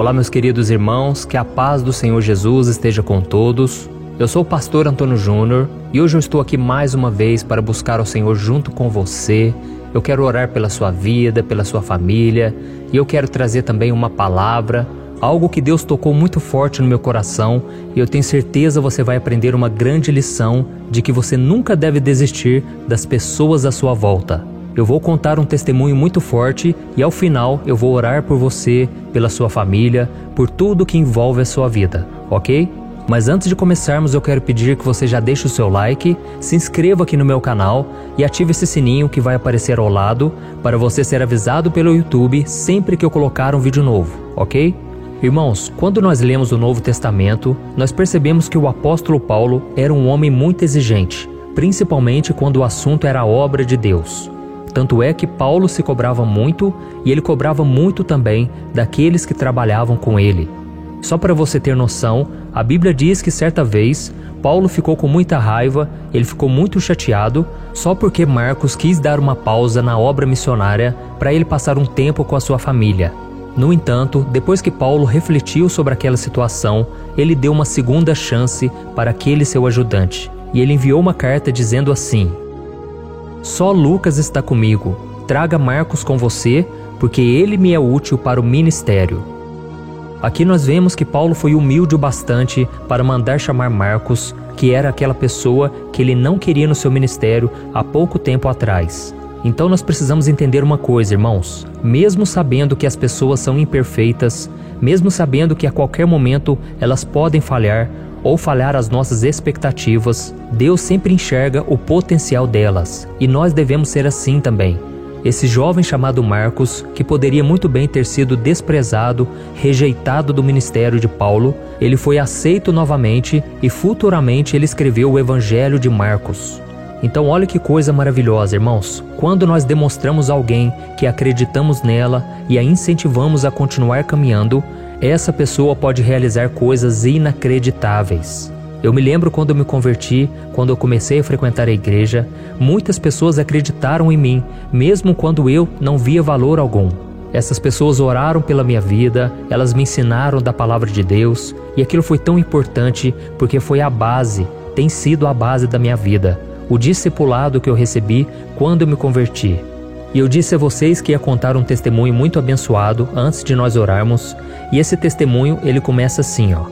Olá, meus queridos irmãos, que a paz do Senhor Jesus esteja com todos. Eu sou o pastor Antônio Júnior e hoje eu estou aqui mais uma vez para buscar ao Senhor junto com você. Eu quero orar pela sua vida, pela sua família e eu quero trazer também uma palavra, algo que Deus tocou muito forte no meu coração e eu tenho certeza você vai aprender uma grande lição de que você nunca deve desistir das pessoas à sua volta. Eu vou contar um testemunho muito forte e ao final eu vou orar por você, pela sua família, por tudo que envolve a sua vida, ok? Mas antes de começarmos, eu quero pedir que você já deixe o seu like, se inscreva aqui no meu canal e ative esse sininho que vai aparecer ao lado para você ser avisado pelo YouTube sempre que eu colocar um vídeo novo, ok? Irmãos, quando nós lemos o Novo Testamento, nós percebemos que o apóstolo Paulo era um homem muito exigente, principalmente quando o assunto era a obra de Deus. Tanto é que Paulo se cobrava muito e ele cobrava muito também daqueles que trabalhavam com ele. Só para você ter noção, a Bíblia diz que certa vez Paulo ficou com muita raiva, ele ficou muito chateado, só porque Marcos quis dar uma pausa na obra missionária para ele passar um tempo com a sua família. No entanto, depois que Paulo refletiu sobre aquela situação, ele deu uma segunda chance para aquele seu ajudante, e ele enviou uma carta dizendo assim: só Lucas está comigo. Traga Marcos com você, porque ele me é útil para o ministério. Aqui nós vemos que Paulo foi humilde o bastante para mandar chamar Marcos, que era aquela pessoa que ele não queria no seu ministério há pouco tempo atrás. Então nós precisamos entender uma coisa, irmãos. Mesmo sabendo que as pessoas são imperfeitas, mesmo sabendo que a qualquer momento elas podem falhar, ou falhar as nossas expectativas, Deus sempre enxerga o potencial delas e nós devemos ser assim também. Esse jovem chamado Marcos, que poderia muito bem ter sido desprezado, rejeitado do ministério de Paulo, ele foi aceito novamente e futuramente ele escreveu o Evangelho de Marcos. Então, olha que coisa maravilhosa, irmãos. Quando nós demonstramos alguém que acreditamos nela e a incentivamos a continuar caminhando, essa pessoa pode realizar coisas inacreditáveis. Eu me lembro quando eu me converti, quando eu comecei a frequentar a igreja, muitas pessoas acreditaram em mim, mesmo quando eu não via valor algum. Essas pessoas oraram pela minha vida, elas me ensinaram da palavra de Deus, e aquilo foi tão importante porque foi a base, tem sido a base da minha vida, o discipulado que eu recebi quando eu me converti. E eu disse a vocês que ia contar um testemunho muito abençoado antes de nós orarmos, e esse testemunho ele começa assim, ó.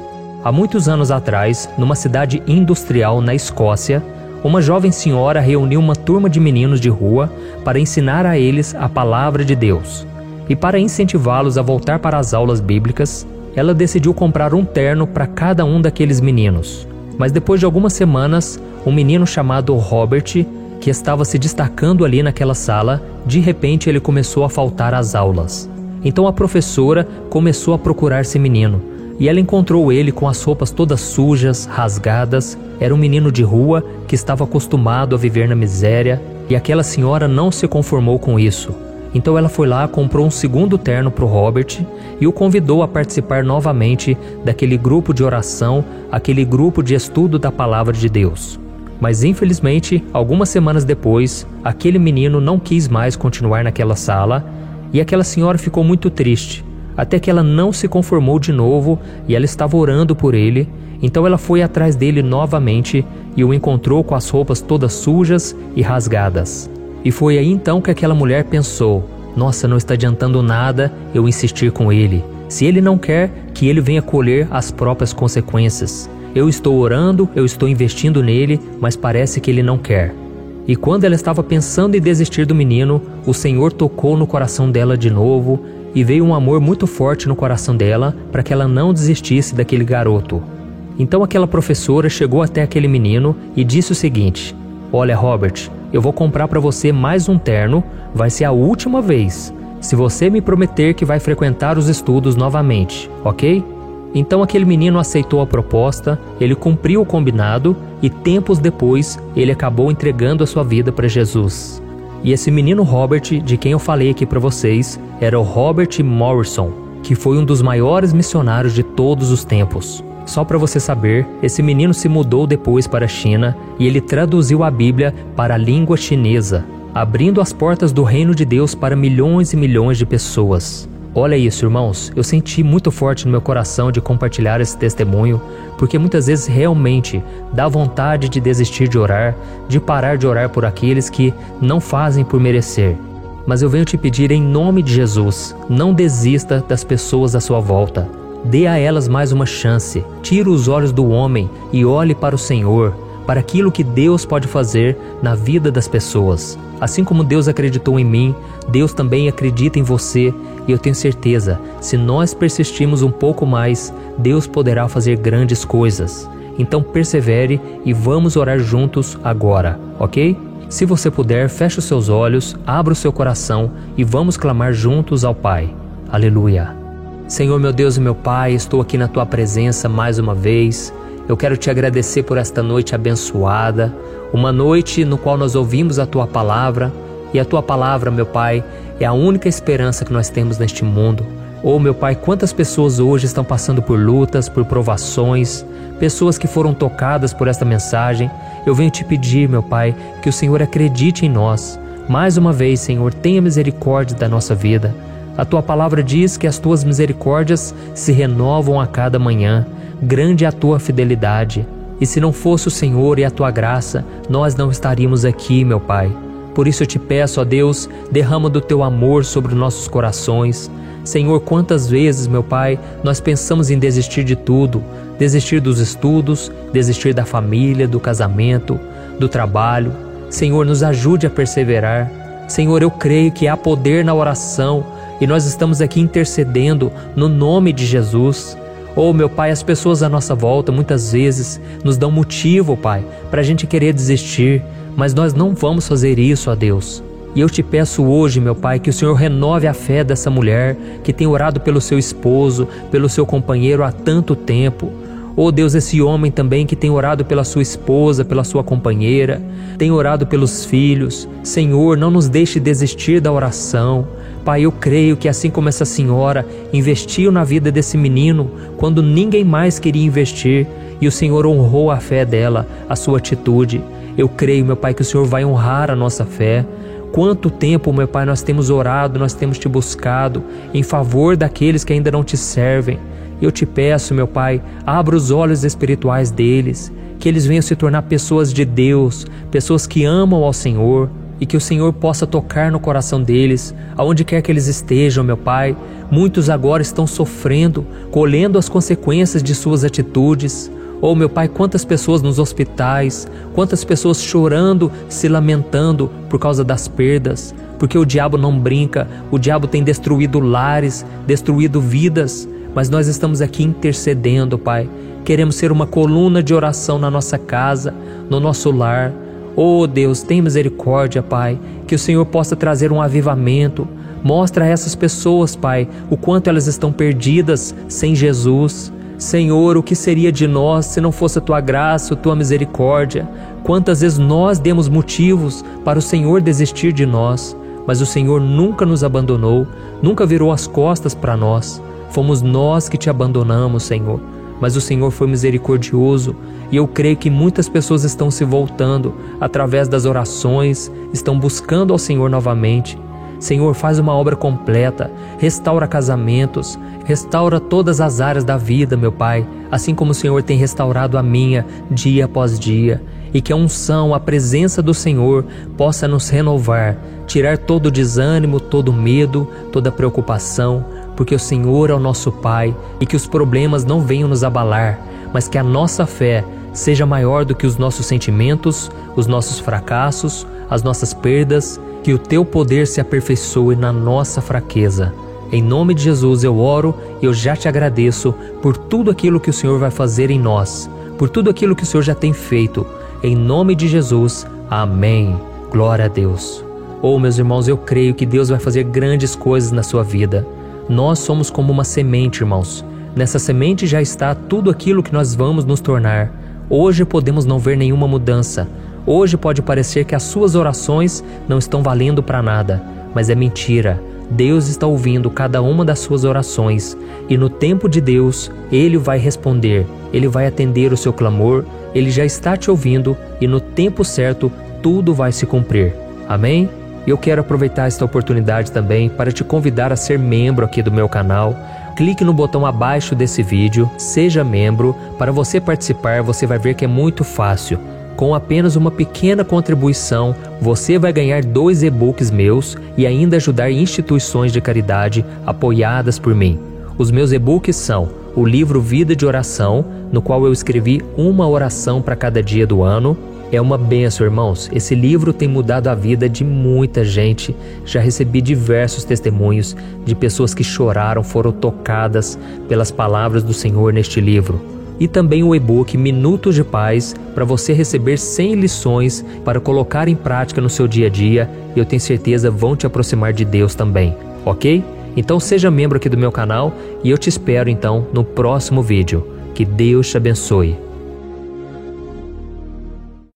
Há muitos anos atrás, numa cidade industrial na Escócia, uma jovem senhora reuniu uma turma de meninos de rua para ensinar a eles a palavra de Deus. E para incentivá-los a voltar para as aulas bíblicas, ela decidiu comprar um terno para cada um daqueles meninos. Mas depois de algumas semanas, um menino chamado Robert que estava se destacando ali naquela sala, de repente ele começou a faltar às aulas. Então a professora começou a procurar esse menino e ela encontrou ele com as roupas todas sujas, rasgadas. Era um menino de rua que estava acostumado a viver na miséria e aquela senhora não se conformou com isso. Então ela foi lá, comprou um segundo terno para o Robert e o convidou a participar novamente daquele grupo de oração, aquele grupo de estudo da palavra de Deus. Mas infelizmente, algumas semanas depois, aquele menino não quis mais continuar naquela sala e aquela senhora ficou muito triste, até que ela não se conformou de novo e ela estava orando por ele. Então ela foi atrás dele novamente e o encontrou com as roupas todas sujas e rasgadas. E foi aí então que aquela mulher pensou: nossa, não está adiantando nada eu insistir com ele. Se ele não quer, que ele venha colher as próprias consequências. Eu estou orando, eu estou investindo nele, mas parece que ele não quer. E quando ela estava pensando em desistir do menino, o Senhor tocou no coração dela de novo e veio um amor muito forte no coração dela para que ela não desistisse daquele garoto. Então aquela professora chegou até aquele menino e disse o seguinte: Olha, Robert, eu vou comprar para você mais um terno, vai ser a última vez. Se você me prometer que vai frequentar os estudos novamente, ok? Então aquele menino aceitou a proposta, ele cumpriu o combinado e tempos depois ele acabou entregando a sua vida para Jesus. E esse menino Robert, de quem eu falei aqui para vocês, era o Robert Morrison, que foi um dos maiores missionários de todos os tempos. Só para você saber, esse menino se mudou depois para a China e ele traduziu a Bíblia para a língua chinesa, abrindo as portas do reino de Deus para milhões e milhões de pessoas. Olha isso, irmãos, eu senti muito forte no meu coração de compartilhar esse testemunho, porque muitas vezes realmente dá vontade de desistir de orar, de parar de orar por aqueles que não fazem por merecer. Mas eu venho te pedir em nome de Jesus, não desista das pessoas à sua volta. Dê a elas mais uma chance. Tire os olhos do homem e olhe para o Senhor, para aquilo que Deus pode fazer na vida das pessoas. Assim como Deus acreditou em mim, Deus também acredita em você, e eu tenho certeza, se nós persistirmos um pouco mais, Deus poderá fazer grandes coisas. Então persevere e vamos orar juntos agora, ok? Se você puder, feche os seus olhos, abra o seu coração e vamos clamar juntos ao Pai. Aleluia. Senhor meu Deus e meu Pai, estou aqui na tua presença mais uma vez. Eu quero te agradecer por esta noite abençoada, uma noite no qual nós ouvimos a tua palavra, e a tua palavra, meu Pai, é a única esperança que nós temos neste mundo. Oh, meu Pai, quantas pessoas hoje estão passando por lutas, por provações, pessoas que foram tocadas por esta mensagem. Eu venho te pedir, meu Pai, que o Senhor acredite em nós. Mais uma vez, Senhor, tenha misericórdia da nossa vida. A tua palavra diz que as tuas misericórdias se renovam a cada manhã. Grande é a tua fidelidade. E se não fosse o Senhor e a tua graça, nós não estaríamos aqui, meu Pai. Por isso eu te peço, ó Deus, derrama do teu amor sobre nossos corações. Senhor, quantas vezes, meu Pai, nós pensamos em desistir de tudo, desistir dos estudos, desistir da família, do casamento, do trabalho. Senhor, nos ajude a perseverar. Senhor, eu creio que há poder na oração e nós estamos aqui intercedendo no nome de Jesus. Oh, meu Pai, as pessoas à nossa volta muitas vezes nos dão motivo, Pai, para a gente querer desistir, mas nós não vamos fazer isso, ó Deus. E eu te peço hoje, meu Pai, que o Senhor renove a fé dessa mulher que tem orado pelo seu esposo, pelo seu companheiro há tanto tempo. Oh Deus, esse homem também que tem orado pela sua esposa, pela sua companheira, tem orado pelos filhos. Senhor, não nos deixe desistir da oração. Pai, eu creio que assim como essa senhora investiu na vida desse menino quando ninguém mais queria investir, e o Senhor honrou a fé dela, a sua atitude. Eu creio, meu Pai, que o Senhor vai honrar a nossa fé. Quanto tempo, meu Pai, nós temos orado, nós temos te buscado em favor daqueles que ainda não te servem. Eu te peço, meu Pai, abra os olhos espirituais deles, que eles venham se tornar pessoas de Deus, pessoas que amam ao Senhor, e que o Senhor possa tocar no coração deles, aonde quer que eles estejam, meu Pai. Muitos agora estão sofrendo, colhendo as consequências de suas atitudes. Oh, meu Pai, quantas pessoas nos hospitais, quantas pessoas chorando, se lamentando por causa das perdas, porque o diabo não brinca, o diabo tem destruído lares, destruído vidas, mas nós estamos aqui intercedendo, Pai. Queremos ser uma coluna de oração na nossa casa, no nosso lar. Oh Deus, tem misericórdia, Pai, que o Senhor possa trazer um avivamento. Mostra a essas pessoas, Pai, o quanto elas estão perdidas sem Jesus. Senhor, o que seria de nós se não fosse a tua graça, a tua misericórdia? Quantas vezes nós demos motivos para o Senhor desistir de nós, mas o Senhor nunca nos abandonou, nunca virou as costas para nós. Fomos nós que te abandonamos, Senhor. Mas o Senhor foi misericordioso e eu creio que muitas pessoas estão se voltando através das orações, estão buscando ao Senhor novamente. Senhor, faz uma obra completa, restaura casamentos, restaura todas as áreas da vida, meu Pai, assim como o Senhor tem restaurado a minha dia após dia, e que a unção, a presença do Senhor possa nos renovar, tirar todo o desânimo, todo o medo, toda a preocupação, porque o Senhor é o nosso Pai e que os problemas não venham nos abalar, mas que a nossa fé seja maior do que os nossos sentimentos, os nossos fracassos, as nossas perdas que o teu poder se aperfeiçoe na nossa fraqueza. Em nome de Jesus eu oro e eu já te agradeço por tudo aquilo que o Senhor vai fazer em nós, por tudo aquilo que o Senhor já tem feito. Em nome de Jesus, amém. Glória a Deus. Oh, meus irmãos, eu creio que Deus vai fazer grandes coisas na sua vida. Nós somos como uma semente, irmãos. Nessa semente já está tudo aquilo que nós vamos nos tornar. Hoje podemos não ver nenhuma mudança, Hoje pode parecer que as suas orações não estão valendo para nada, mas é mentira. Deus está ouvindo cada uma das suas orações e no tempo de Deus, Ele vai responder, Ele vai atender o seu clamor, Ele já está te ouvindo e no tempo certo tudo vai se cumprir. Amém? Eu quero aproveitar esta oportunidade também para te convidar a ser membro aqui do meu canal. Clique no botão abaixo desse vídeo, seja membro. Para você participar, você vai ver que é muito fácil. Com apenas uma pequena contribuição, você vai ganhar dois e-books meus e ainda ajudar instituições de caridade apoiadas por mim. Os meus e-books são o livro Vida de Oração, no qual eu escrevi uma oração para cada dia do ano. É uma benção, irmãos. Esse livro tem mudado a vida de muita gente. Já recebi diversos testemunhos de pessoas que choraram, foram tocadas pelas palavras do Senhor neste livro e também o e-book Minutos de Paz para você receber 100 lições para colocar em prática no seu dia a dia e eu tenho certeza vão te aproximar de Deus também, ok? Então seja membro aqui do meu canal e eu te espero então no próximo vídeo. Que Deus te abençoe.